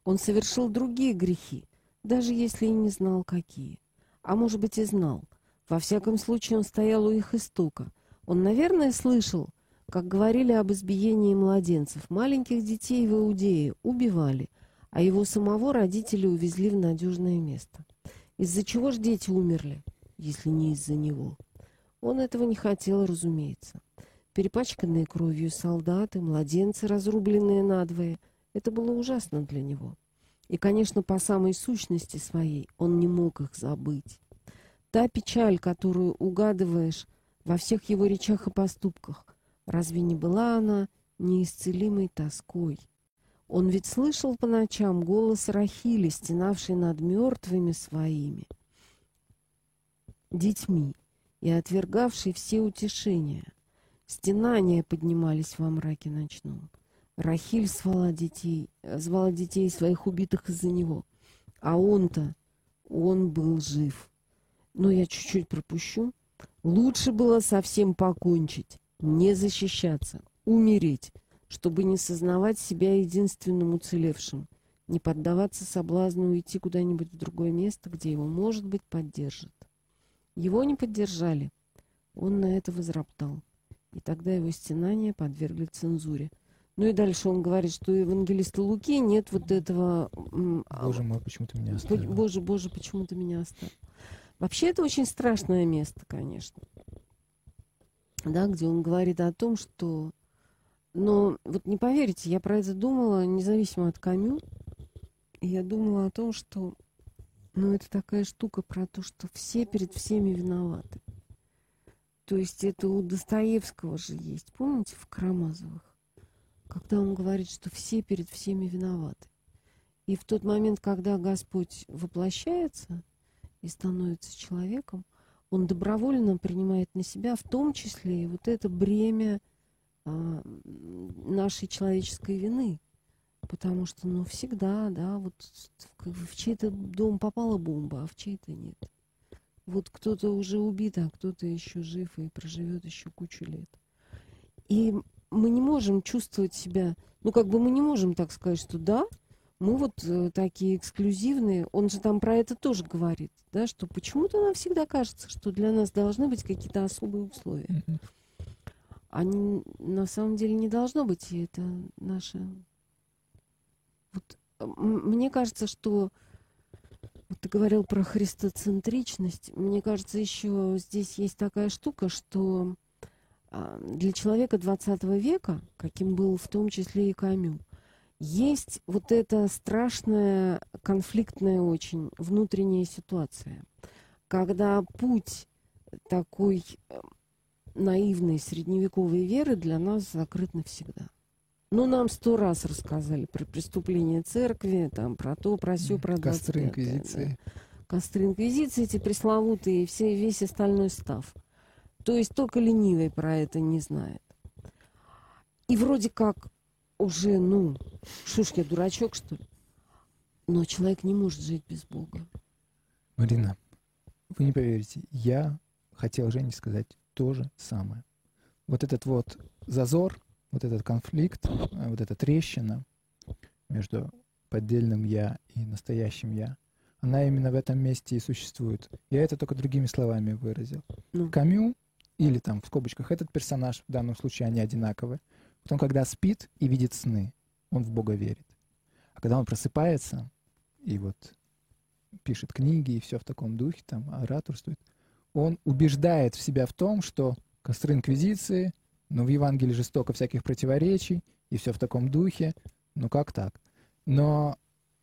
он совершил другие грехи, даже если и не знал, какие. А может быть, и знал. Во всяком случае, он стоял у их истока. Он, наверное, слышал, как говорили об избиении младенцев. Маленьких детей в Иудее убивали, а его самого родители увезли в надежное место. Из-за чего же дети умерли, если не из-за него? Он этого не хотел, разумеется. Перепачканные кровью солдаты, младенцы, разрубленные надвое — это было ужасно для него. И, конечно, по самой сущности своей он не мог их забыть. Та печаль, которую угадываешь во всех его речах и поступках, разве не была она неисцелимой тоской? Он ведь слышал по ночам голос Рахили, стенавший над мертвыми своими детьми и отвергавший все утешения. Стенания поднимались во мраке ночном. Рахиль звала детей, звала детей своих убитых из-за него. А он-то, он был жив. Но я чуть-чуть пропущу. Лучше было совсем покончить, не защищаться, умереть, чтобы не сознавать себя единственным уцелевшим, не поддаваться соблазну уйти куда-нибудь в другое место, где его, может быть, поддержат. Его не поддержали. Он на это возроптал. И тогда его стенания подвергли цензуре – ну и дальше он говорит, что у евангелиста Луки нет вот этого... А, боже мой, почему ты меня оставил? Боже, боже, почему ты меня оставил? Вообще это очень страшное место, конечно. Да, где он говорит о том, что... Но вот не поверите, я про это думала, независимо от Камю. Я думала о том, что... Ну, это такая штука про то, что все перед всеми виноваты. То есть это у Достоевского же есть, помните, в Карамазовых? когда он говорит, что все перед всеми виноваты. И в тот момент, когда Господь воплощается и становится человеком, он добровольно принимает на себя, в том числе и вот это бремя нашей человеческой вины. Потому что, ну, всегда, да, вот в чей-то дом попала бомба, а в чей-то нет. Вот кто-то уже убит, а кто-то еще жив и проживет еще кучу лет. И мы не можем чувствовать себя, ну как бы мы не можем так сказать, что да, мы вот э, такие эксклюзивные. Он же там про это тоже говорит, да, что почему-то нам всегда кажется, что для нас должны быть какие-то особые условия. Они на самом деле не должно быть, и это наше... Вот, мне кажется, что вот ты говорил про христоцентричность. Мне кажется, еще здесь есть такая штука, что а, для человека 20 века, каким был в том числе и Камю, есть вот эта страшная, конфликтная очень внутренняя ситуация, когда путь такой э, наивной средневековой веры для нас закрыт навсегда. Ну, нам сто раз рассказали про преступления церкви, там, про то, про все, про Костры инквизиции. Да. Костры инквизиции, эти пресловутые, все, весь остальной став. То есть только ленивый про это не знает. И вроде как уже, ну, я дурачок, что ли? Но человек не может жить без Бога. Марина, вы не поверите, я хотел Жене сказать то же самое. Вот этот вот зазор, вот этот конфликт, вот эта трещина между поддельным «я» и настоящим «я», она именно в этом месте и существует. Я это только другими словами выразил. Ну. Камю, или там в скобочках этот персонаж, в данном случае они одинаковые, вот он когда спит и видит сны, он в Бога верит. А когда он просыпается и вот пишет книги и все в таком духе, там ораторствует, он убеждает в себя в том, что костры инквизиции, ну, в Евангелии жестоко всяких противоречий, и все в таком духе, ну как так? Но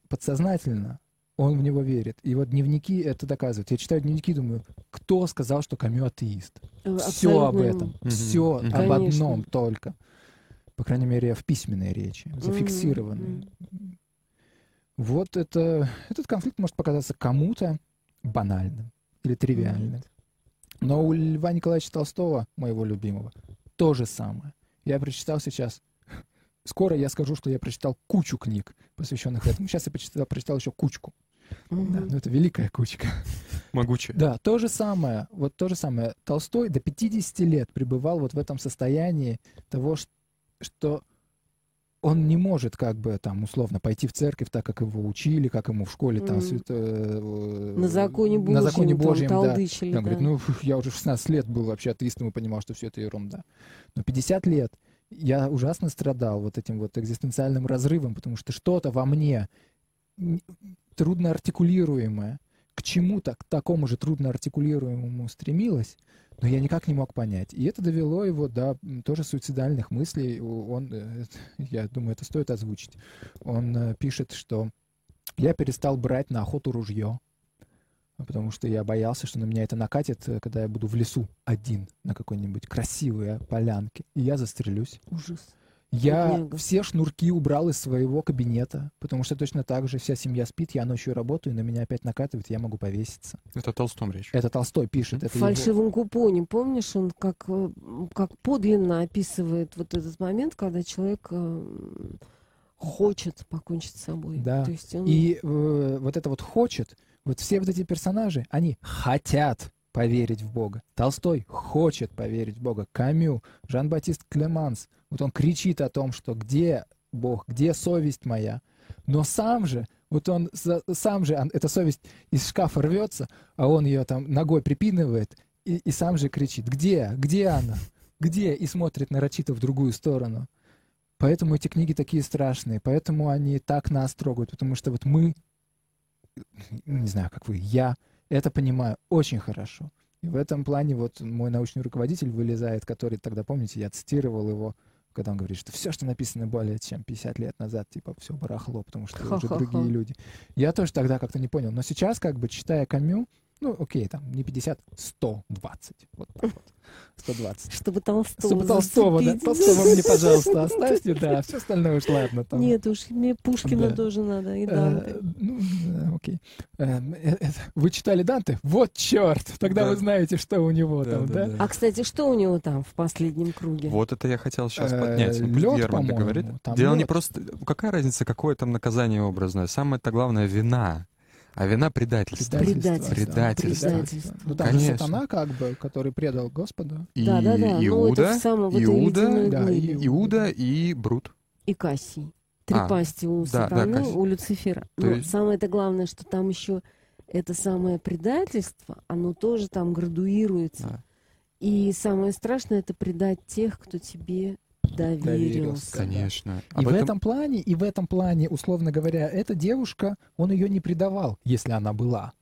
подсознательно он в него верит. И вот дневники это доказывают. Я читаю дневники, думаю, кто сказал, что Камю атеист? Абсолютно. Все об этом. Мгм. Все Мгм. об Конечно. одном только. По крайней мере, в письменной речи, зафиксированной. Вот это, этот конфликт может показаться кому-то банальным или тривиальным. Но у Льва Николаевича Толстого, моего любимого, то же самое. Я прочитал сейчас, скоро я скажу, что я прочитал кучу книг, посвященных этому. Сейчас я прочитал, прочитал еще кучку. Мгм. Да, ну это великая кучка. Могучая. Да, то же самое, вот то же самое. Толстой до 50 лет пребывал вот в этом состоянии того, ш- что он не может как бы там условно пойти в церковь так, как его учили, как ему в школе там Мгм. свято- э, На законе Божьем, на законе там Божьем, да. толдычили, Он говорит, да. ну, я уже в 16 лет был вообще атеистом и понимал, что все это ерунда. Но 50 лет я ужасно страдал вот этим вот экзистенциальным разрывом, потому что что-то во мне трудно артикулируемое к чему-то, к такому же трудно артикулируемому стремилось, но я никак не мог понять. И это довело его до тоже суицидальных мыслей. Он, э, я думаю, это стоит озвучить. Он э, пишет, что я перестал брать на охоту ружье, потому что я боялся, что на меня это накатит, э, когда я буду в лесу один на какой-нибудь красивой полянке, и я застрелюсь. Ужас. Я все шнурки убрал из своего кабинета, потому что точно так же вся семья спит, я ночью работаю, на меня опять накатывает, я могу повеситься. Это Толстом речь. Это Толстой пишет. Это В его- фальшивом купоне, помнишь, он как, э, как подлинно описывает вот этот момент, когда человек э, хочет покончить с собой. Да. То есть он... И э, вот это вот хочет, вот все вот эти персонажи, они хотят поверить в Бога. Толстой хочет поверить в Бога. Камю, Жан-Батист Клеманс, вот он кричит о том, что где Бог, где совесть моя. Но сам же, вот он сам же, эта совесть из шкафа рвется, а он ее там ногой припинывает и, и сам же кричит, где, где она, где, и смотрит нарочито в другую сторону. Поэтому эти книги такие страшные, поэтому они так нас трогают, потому что вот мы, не знаю, как вы, я это понимаю очень хорошо. И в этом плане вот мой научный руководитель вылезает, который тогда, помните, я цитировал его, когда он говорит, что все, что написано более чем 50 лет назад, типа, все барахло, потому что уже Ха-ха-ха. другие люди. Я тоже тогда как-то не понял. Но сейчас, как бы, читая Камю, ну, окей, там, не 50, 120. Вот так вот. 120. Чтобы Толстого Чтобы Толстого, да. Толстого мне, пожалуйста, оставьте, да, все остальное уж ладно. Там. Нет уж, мне Пушкина Да. тоже надо, и Э, Данте. ну, да, окей. Э, э, э, Вы читали Данте? Вот черт! Тогда Да. вы знаете, что у него Да, там, да, да? да. А, кстати, что у него там в последнем круге? Вот это я хотел сейчас поднять. Герман по-моему, Дело не лёд. просто... Какая разница, какое там наказание образное? Самое-то главное — вина. А вина — предательство. Предательство. Предательство. Предательство. Ну, там же Конечно. сатана, как бы, который предал Господа. И Да, да, да. Ну, это Иуда, вот Иуда, да, и- Иуда и Брут. и Кассий. Три А, пасти у да, да, сатаны, Кассий. у Люцифера. То Но есть- самое-то главное, что там еще это самое предательство, оно тоже там градуируется. Да. И самое страшное это предать тех, кто тебе доверился. Конечно. И Об в этом- этом плане, и в этом плане, условно говоря, эта девушка, он ее не предавал, если она была.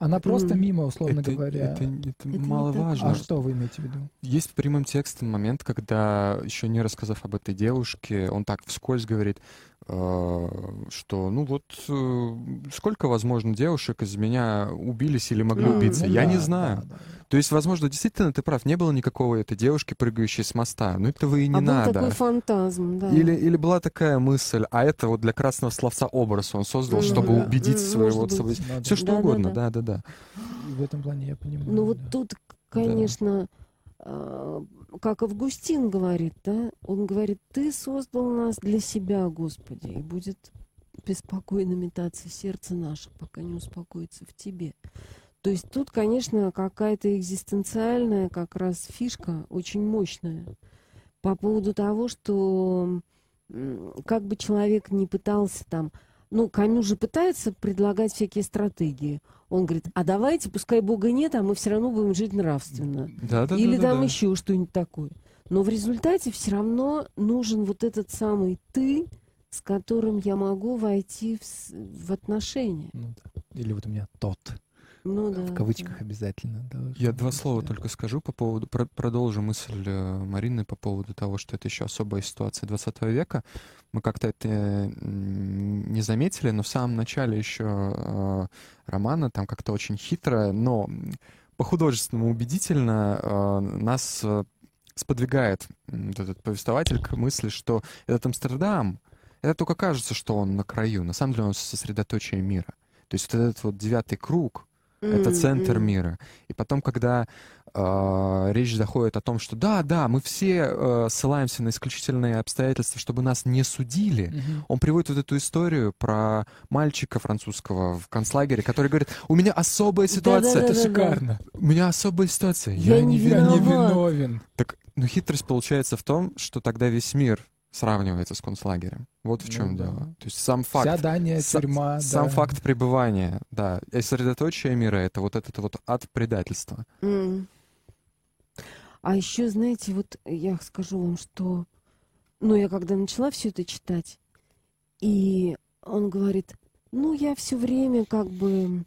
Она просто мимо, условно это, говоря. это, это не маловажно. А что вы имеете в виду? Есть прямым текстом момент, когда, еще не рассказав об этой девушке, он так вскользь говорит, что, ну вот, э, сколько, возможно, девушек из меня убились или могли Ну, убиться, Ну я да, не да, знаю. да. То есть, возможно, действительно, ты прав, не было никакого этой девушки, прыгающей с моста, но этого и не а надо. был такой фантазм, да. Или, или была такая мысль, а это вот для красного словца образ он создал, Ну, чтобы да. убедить М, своего собой- Ну, Все да. что Да-да-да. угодно, да-да-да. И в этом плане я понимаю. Ну вот да. тут, конечно, а, как Августин говорит, да, он говорит, ты создал нас для себя, Господи, и будет беспокойно метаться сердце наше, пока не успокоится в тебе. То есть тут, конечно, какая-то экзистенциальная как раз фишка очень мощная по поводу того, что как бы человек не пытался там ну, Камю же пытается предлагать всякие стратегии. Он говорит, а давайте, пускай Бога нет, а мы все равно будем жить нравственно. Да, да, Или да, да, там да. еще что-нибудь такое. Но в результате все равно нужен вот этот самый ты, с которым я могу войти в, в отношения. Ну. Или вот у меня тот. Ну да. в кавычках обязательно. должен Я два слова да. только скажу по поводу, про- продолжу мысль э, Марины по поводу того, что это еще особая ситуация 20 века. Мы как-то это м, не заметили, но в самом начале еще э, романа там как-то очень хитро, но по-художественному убедительно э, нас э, сподвигает этот повествователь к мысли, что этот Амстердам, это только кажется, что он на краю. На самом деле он сосредоточие мира. То есть вот этот вот девятый круг, это М, центр мира. И потом, когда э, речь заходит о том, что да, да, мы все э, ссылаемся на исключительные обстоятельства, чтобы нас не судили, Мгм. он приводит вот эту историю про мальчика французского в концлагере, который говорит, у меня особая ситуация. Это шикарно. у меня особая ситуация, Я не Я не виноват. виновен. Так, ну хитрость получается в том, что тогда весь мир сравнивается с концлагерем. Вот в Ну чем да. дело. То есть сам факт Вся Дания, Са- тюрьма. Сам да. факт пребывания, да. И сосредоточие мира — это вот этот вот ад предательства. М. А еще, знаете, вот я скажу вам, что, ну, я когда начала все это читать, и он говорит, ну, я все время как бы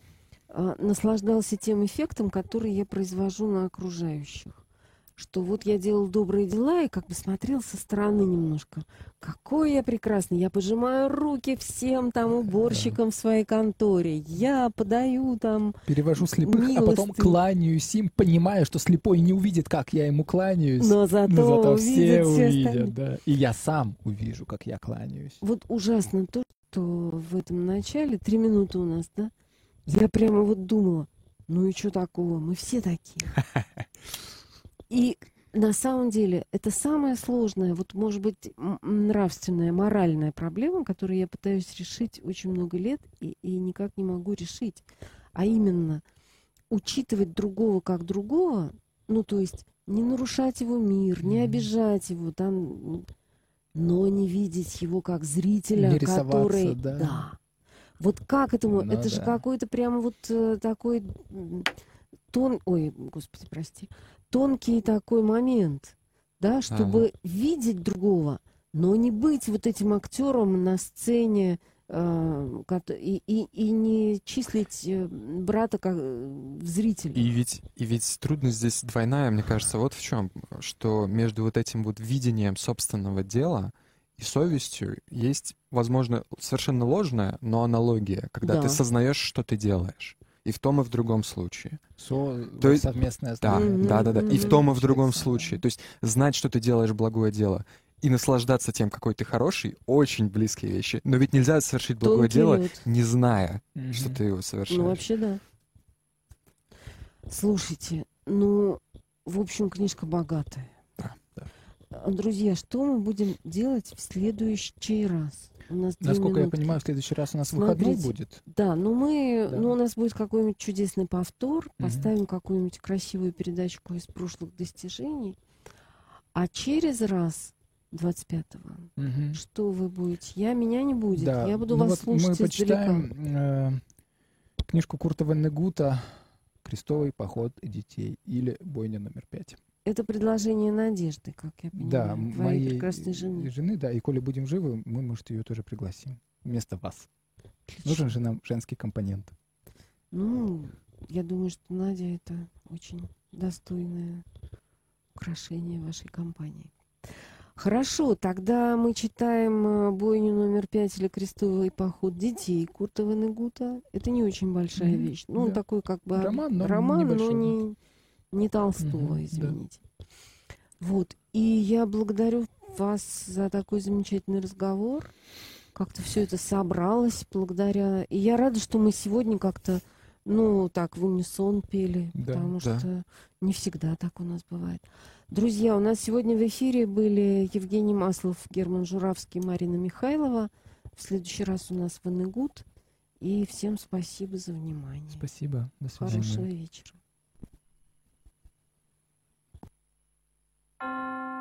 а, наслаждался тем эффектом, который я произвожу на окружающих. Что вот я делал добрые дела и как бы смотрел со стороны немножко. Какой я прекрасный. Я пожимаю руки всем там уборщикам в своей конторе. Я подаю там Перевожу слепых, а потом кланяюсь им, понимая, что слепой не увидит, как я ему кланяюсь. Но зато, Но зато все все увидят, остальные. да. И я сам увижу, как я кланяюсь. Вот ужасно то, что в этом начале, три минуты у нас, да? Я прямо вот думала, ну и что такого, мы все такие. И на самом деле это самая сложная, вот может быть нравственная, моральная проблема, которую я пытаюсь решить очень много лет и, и никак не могу решить. А именно учитывать другого как другого, ну то есть не нарушать его мир, не обижать его, там, но не видеть его как зрителя, Не который, да. Вот как этому? Ну это же да. какой-то прямо вот э, такой тон, ой, господи, прости, тонкий такой момент, да, чтобы видеть другого, но не быть вот этим актером на сцене э, и, и, и не числить э, брата как э, зрителя. И ведь, и ведь трудность здесь двойная, мне кажется, вот в чем, что между вот этим вот видением собственного дела и совестью есть, возможно, совершенно ложная, но аналогия, когда Да. ты сознаешь, что ты делаешь. И в том, и в другом случае. Со... То есть- совместное Да, да, да, да. И в том, и в другом случае. То есть знать, что ты делаешь благое дело, и наслаждаться тем, какой ты хороший, очень близкие вещи. Но ведь нельзя совершить благое Тонкий дело, лед. не зная, Мгм. что ты его совершаешь. Ну, вообще, да. Слушайте, ну, в общем, книжка богатая. Да, да. Друзья, что мы будем делать в следующий раз? У нас Насколько я минутки. понимаю, в следующий раз у нас выходной Смотрите, будет. Да, ну мы, Да. ну у нас будет какой-нибудь чудесный повтор, Мгм. поставим какую-нибудь красивую передачку из прошлых достижений, а через раз 25-го, Мгм. что вы будете? Я, меня не будет, Да. я буду ну вас вот слушать Мы издалека. почитаем э, книжку Курта Веннегута «Крестовый поход детей» или «Бойня номер пять». Это предложение надежды, как я понимаю, Да, твоей моей прекрасной жены. жены, да, и коли будем живы, мы, может, ее тоже пригласим вместо вас. Отлично. Нужен же нам женский компонент. Ну, я думаю, что Надя это очень достойное украшение вашей компании. Хорошо, тогда мы читаем э, бойню номер пять или крестовый поход детей Курта Венегута. Это не очень большая Мгм, вещь. Ну, он да. такой как бы Роман, но роман, но небольшой, да. не, не Толстого, да. извините. Вот. И я благодарю вас за такой замечательный разговор. Как-то все это собралось благодаря... И я рада, что мы сегодня как-то, ну, так, в унисон пели, Да, потому да. что не всегда так у нас бывает. Друзья, у нас сегодня в эфире были Евгений Маслов, Герман Журавский, Марина Михайлова. В следующий раз у нас Ванегут. И всем спасибо за внимание. Спасибо. До свидания. Хорошего вечера. Música